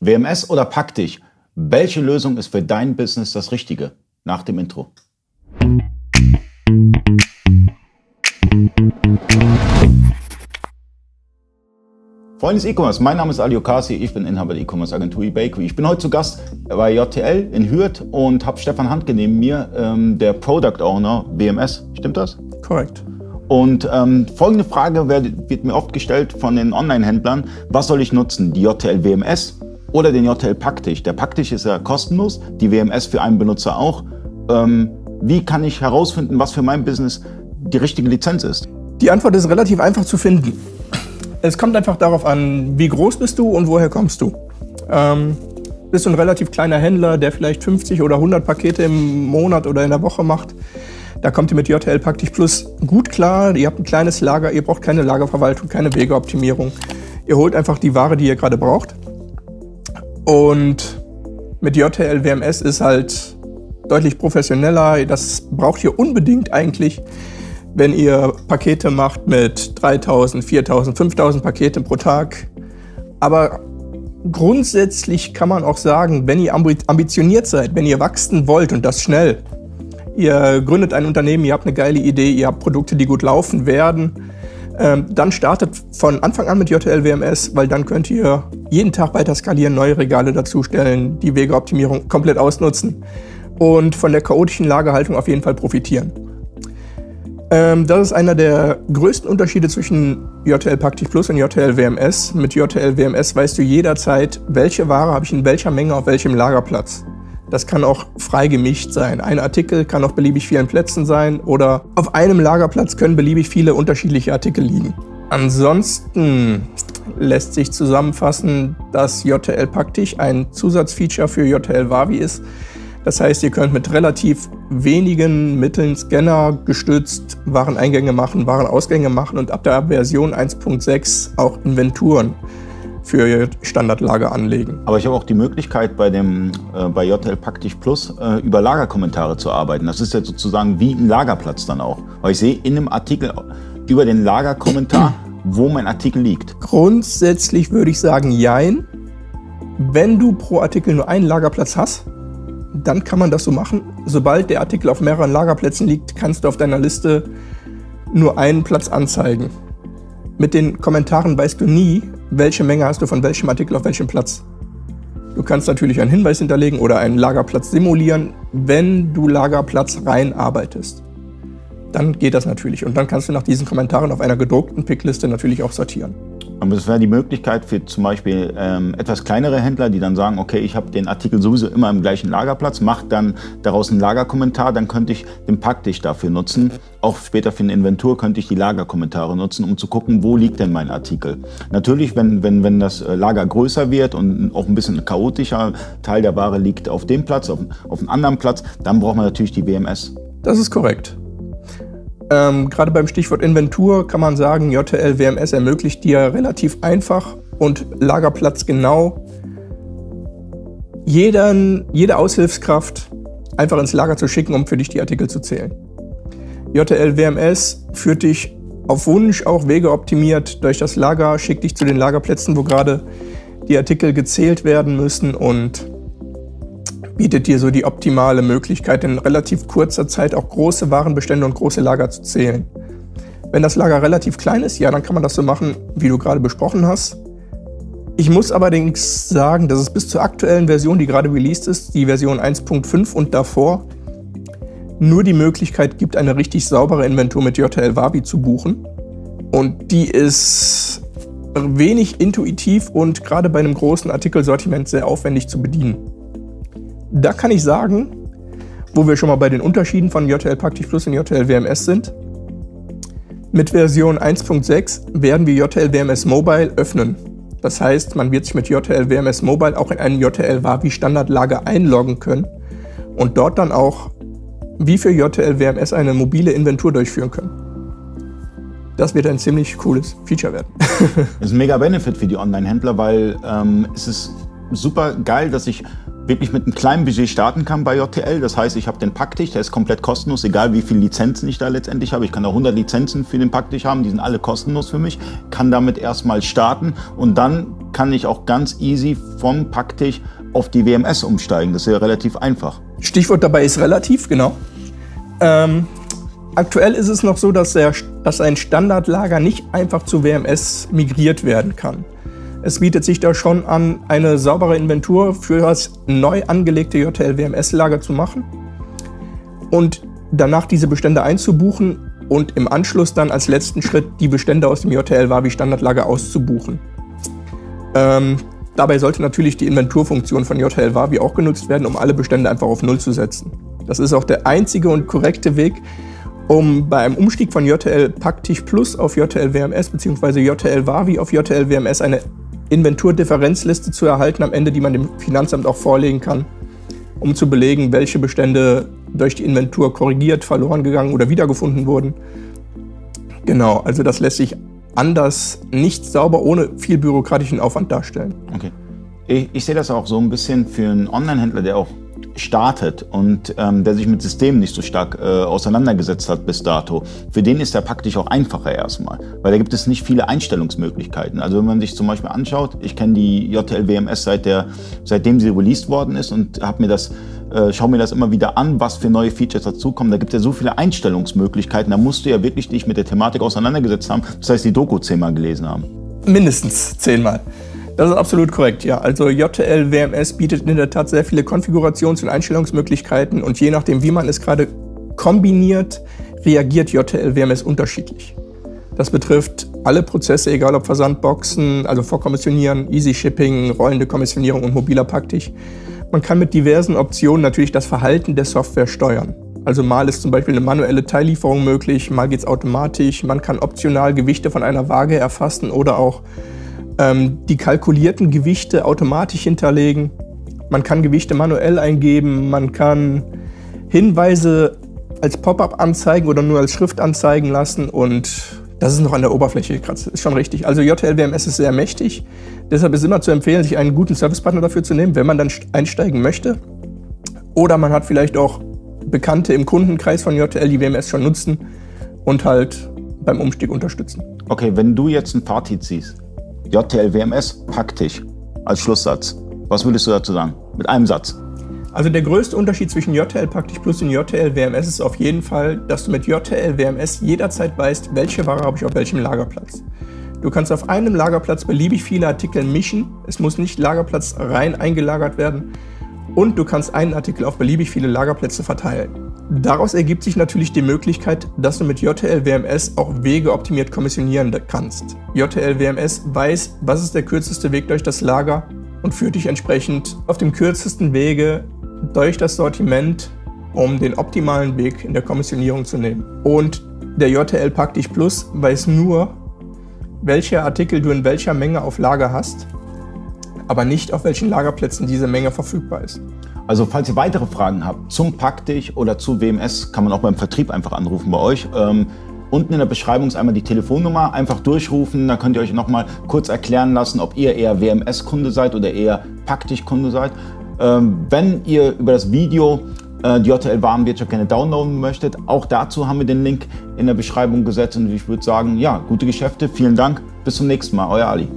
WMS oder Pack dich? Welche Lösung ist für dein Business das Richtige? Nach dem Intro. Freunde des E-Commerce, mein Name ist Ali Okasi, ich bin Inhaber der E-Commerce Agentur eBakery. Ich bin heute zu Gast bei JTL in Hürth und habe Stefan Handke neben mir, ähm, der Product Owner WMS. Stimmt das? Korrekt. Und ähm, folgende Frage wird, wird mir oft gestellt von den Online-Händlern. Was soll ich nutzen? Die JTL WMS oder den JTL Packtisch? Der Packtisch ist ja kostenlos, die WMS für einen Benutzer auch. Ähm, wie kann ich herausfinden, was für mein Business die richtige Lizenz ist? Die Antwort ist relativ einfach zu finden. Es kommt einfach darauf an, wie groß bist du und woher kommst du. Ähm, bist du ein relativ kleiner Händler, der vielleicht 50 oder 100 Pakete im Monat oder in der Woche macht, da kommt ihr mit JTL Praktisch Plus gut klar. Ihr habt ein kleines Lager, ihr braucht keine Lagerverwaltung, keine Wegeoptimierung. Ihr holt einfach die Ware, die ihr gerade braucht. Und mit JTL WMS ist halt deutlich professioneller. Das braucht ihr unbedingt eigentlich wenn ihr Pakete macht mit 3000, 4000, 5000 Paketen pro Tag. Aber grundsätzlich kann man auch sagen, wenn ihr ambitioniert seid, wenn ihr wachsen wollt und das schnell, ihr gründet ein Unternehmen, ihr habt eine geile Idee, ihr habt Produkte, die gut laufen werden, ähm, dann startet von Anfang an mit JTL WMS, weil dann könnt ihr jeden Tag weiter skalieren, neue Regale dazustellen, die Wegeoptimierung komplett ausnutzen und von der chaotischen Lagerhaltung auf jeden Fall profitieren. Ähm, das ist einer der größten Unterschiede zwischen JTL Pactiv Plus und JTL WMS. Mit JTL WMS weißt du jederzeit, welche Ware habe ich in welcher Menge auf welchem Lagerplatz. Das kann auch frei gemischt sein. Ein Artikel kann auf beliebig vielen Plätzen sein oder auf einem Lagerplatz können beliebig viele unterschiedliche Artikel liegen. Ansonsten lässt sich zusammenfassen, dass JTL Praktisch ein Zusatzfeature für JTL Wavi ist, das heißt, ihr könnt mit relativ wenigen Mitteln Scanner gestützt Wareneingänge machen, Warenausgänge machen und ab der Version 1.6 auch Inventuren für ihr Standardlager anlegen. Aber ich habe auch die Möglichkeit bei dem äh, bei JTL Praktisch Plus äh, über Lagerkommentare zu arbeiten. Das ist ja sozusagen wie ein Lagerplatz dann auch. Weil ich sehe in einem Artikel über den Lagerkommentar, wo mein Artikel liegt. Grundsätzlich würde ich sagen, jein. Wenn du pro Artikel nur einen Lagerplatz hast, dann kann man das so machen. Sobald der Artikel auf mehreren Lagerplätzen liegt, kannst du auf deiner Liste nur einen Platz anzeigen. Mit den Kommentaren weißt du nie, welche Menge hast du von welchem Artikel auf welchem Platz. Du kannst natürlich einen Hinweis hinterlegen oder einen Lagerplatz simulieren, wenn du Lagerplatz rein arbeitest. Dann geht das natürlich und dann kannst du nach diesen Kommentaren auf einer gedruckten Pickliste natürlich auch sortieren. Aber das wäre die Möglichkeit für zum Beispiel ähm, etwas kleinere Händler, die dann sagen, okay, ich habe den Artikel sowieso immer im gleichen Lagerplatz, mache dann daraus einen Lagerkommentar, dann könnte ich den Packtisch dafür nutzen. Auch später für eine Inventur könnte ich die Lagerkommentare nutzen, um zu gucken, wo liegt denn mein Artikel. Natürlich, wenn, wenn, wenn das äh, Lager größer wird und auch ein bisschen chaotischer, Teil der Ware liegt auf dem Platz, auf, auf einem anderen Platz, dann braucht man natürlich die WMS. Das ist korrekt. Ähm, Gerade beim Stichwort Inventur kann man sagen, JTL WMS ermöglicht dir relativ einfach und lagerplatzgenau jeden, jede Aushilfskraft einfach ins Lager zu schicken, um für dich die Artikel zu zählen. JTL WMS führt dich auf Wunsch auch Wege optimiert durch das Lager, schickt dich zu den Lagerplätzen, wo gerade die Artikel gezählt werden müssen und bietet dir so die optimale Möglichkeit, in relativ kurzer Zeit auch große Warenbestände und große Lager zu zählen. Wenn das Lager relativ klein ist, ja, dann kann man das so machen, wie du gerade besprochen hast. Ich muss allerdings sagen, dass es bis zur aktuellen Version, die gerade released ist, die Version 1.5 und davor, nur die Möglichkeit gibt, eine richtig saubere Inventur mit JTL Wabi zu buchen. Und die ist wenig intuitiv und gerade bei einem großen Artikelsortiment sehr aufwendig zu bedienen. Da kann ich sagen, wo wir schon mal bei den Unterschieden von JTL Praktisch Plus und JTL WMS sind, mit Version 1.6 werden wir JTL WMS Mobile öffnen. Das heißt, man wird sich mit JTL WMS Mobile auch in einen JTL Wavi Standardlager einloggen können und dort dann auch wie für JTL WMS eine mobile Inventur durchführen können. Das wird ein ziemlich cooles Feature werden. das ist ein mega Benefit für die Online-Händler, weil ähm, es ist super geil, dass ich wirklich mit einem kleinen Budget starten kann bei JTL. Das heißt, ich habe den Packtisch, der ist komplett kostenlos, egal wie viele Lizenzen ich da letztendlich habe. Ich kann da 100 Lizenzen für den Packtisch haben, die sind alle kostenlos für mich. Kann damit erstmal starten und dann kann ich auch ganz easy vom Packtisch auf die WMS umsteigen. Das ist ja relativ einfach. Stichwort dabei ist relativ, genau. Ähm, aktuell ist es noch so, dass, der, dass ein Standardlager nicht einfach zu WMS migriert werden kann. Es bietet sich da schon an, eine saubere Inventur für das neu angelegte JTL WMS-Lager zu machen und danach diese Bestände einzubuchen und im Anschluss dann als letzten Schritt die Bestände aus dem JTL Wavi Standardlager auszubuchen. Ähm, dabei sollte natürlich die Inventurfunktion von JTL Wavi auch genutzt werden, um alle Bestände einfach auf Null zu setzen. Das ist auch der einzige und korrekte Weg, um bei einem Umstieg von JTL Pactisch Plus auf JTL WMS bzw. JTL Wavi auf JTL WMS eine Inventurdifferenzliste zu erhalten am Ende, die man dem Finanzamt auch vorlegen kann, um zu belegen, welche Bestände durch die Inventur korrigiert, verloren gegangen oder wiedergefunden wurden. Genau, also das lässt sich anders nicht sauber ohne viel bürokratischen Aufwand darstellen. Okay. Ich, ich sehe das auch so ein bisschen für einen Online-Händler, der auch startet und ähm, der sich mit Systemen nicht so stark äh, auseinandergesetzt hat bis dato, für den ist der praktisch auch einfacher erstmal, weil da gibt es nicht viele Einstellungsmöglichkeiten. Also wenn man sich zum Beispiel anschaut, ich kenne die JTL WMS seit der, seitdem sie released worden ist und habe mir das äh, schau mir das immer wieder an, was für neue Features dazukommen. Da gibt es ja so viele Einstellungsmöglichkeiten. Da musst du ja wirklich dich mit der Thematik auseinandergesetzt haben. Das heißt, die Doku zehnmal gelesen haben. Mindestens zehnmal. Das ist absolut korrekt, ja. Also JTL WMS bietet in der Tat sehr viele Konfigurations- und Einstellungsmöglichkeiten und je nachdem, wie man es gerade kombiniert, reagiert JTL WMS unterschiedlich. Das betrifft alle Prozesse, egal ob Versandboxen, also Vorkommissionieren, Easy Shipping, rollende Kommissionierung und mobiler Paktik. Man kann mit diversen Optionen natürlich das Verhalten der Software steuern. Also mal ist zum Beispiel eine manuelle Teillieferung möglich, mal geht es automatisch, man kann optional Gewichte von einer Waage erfassen oder auch ähm, die kalkulierten Gewichte automatisch hinterlegen. Man kann Gewichte manuell eingeben, man kann Hinweise als Pop-up anzeigen oder nur als Schrift anzeigen lassen und das ist noch an der Oberfläche gekratzt. Ist schon richtig. Also JLWMS ist sehr mächtig. Deshalb ist immer zu empfehlen, sich einen guten Servicepartner dafür zu nehmen, wenn man dann einsteigen möchte. Oder man hat vielleicht auch Bekannte im Kundenkreis von JTL, die WMS schon nutzen und halt beim Umstieg unterstützen. Okay, wenn du jetzt ein Party ziehst, JTL WMS, pack dich als Schlusssatz. Was würdest du dazu sagen? Mit einem Satz. Also der größte Unterschied zwischen JTL Praktisch Plus und JTL WMS ist auf jeden Fall, dass du mit JTL WMS jederzeit weißt, welche Ware habe ich auf welchem Lagerplatz. Du kannst auf einem Lagerplatz beliebig viele Artikel mischen. Es muss nicht Lagerplatz rein eingelagert werden. Und du kannst einen Artikel auf beliebig viele Lagerplätze verteilen. Daraus ergibt sich natürlich die Möglichkeit, dass du mit JTL WMS auch Wege optimiert kommissionieren kannst. JTL WMS weiß, was ist der kürzeste Weg durch das Lager und führt dich entsprechend auf dem kürzesten Wege durch das Sortiment, um den optimalen Weg in der Kommissionierung zu nehmen. Und der JTL Pack dich Plus weiß nur, welche Artikel du in welcher Menge auf Lager hast, aber nicht auf welchen Lagerplätzen diese Menge verfügbar ist. Also falls ihr weitere Fragen habt zum Paktik oder zu WMS, kann man auch beim Vertrieb einfach anrufen bei euch. Ähm, unten in der Beschreibung ist einmal die Telefonnummer, einfach durchrufen, da könnt ihr euch nochmal kurz erklären lassen, ob ihr eher WMS-Kunde seid oder eher Paktik-Kunde seid. Ähm, wenn ihr über das Video äh, die JTL Warenwirtschaft gerne downloaden möchtet, auch dazu haben wir den Link in der Beschreibung gesetzt und ich würde sagen, ja, gute Geschäfte, vielen Dank, bis zum nächsten Mal, euer Ali.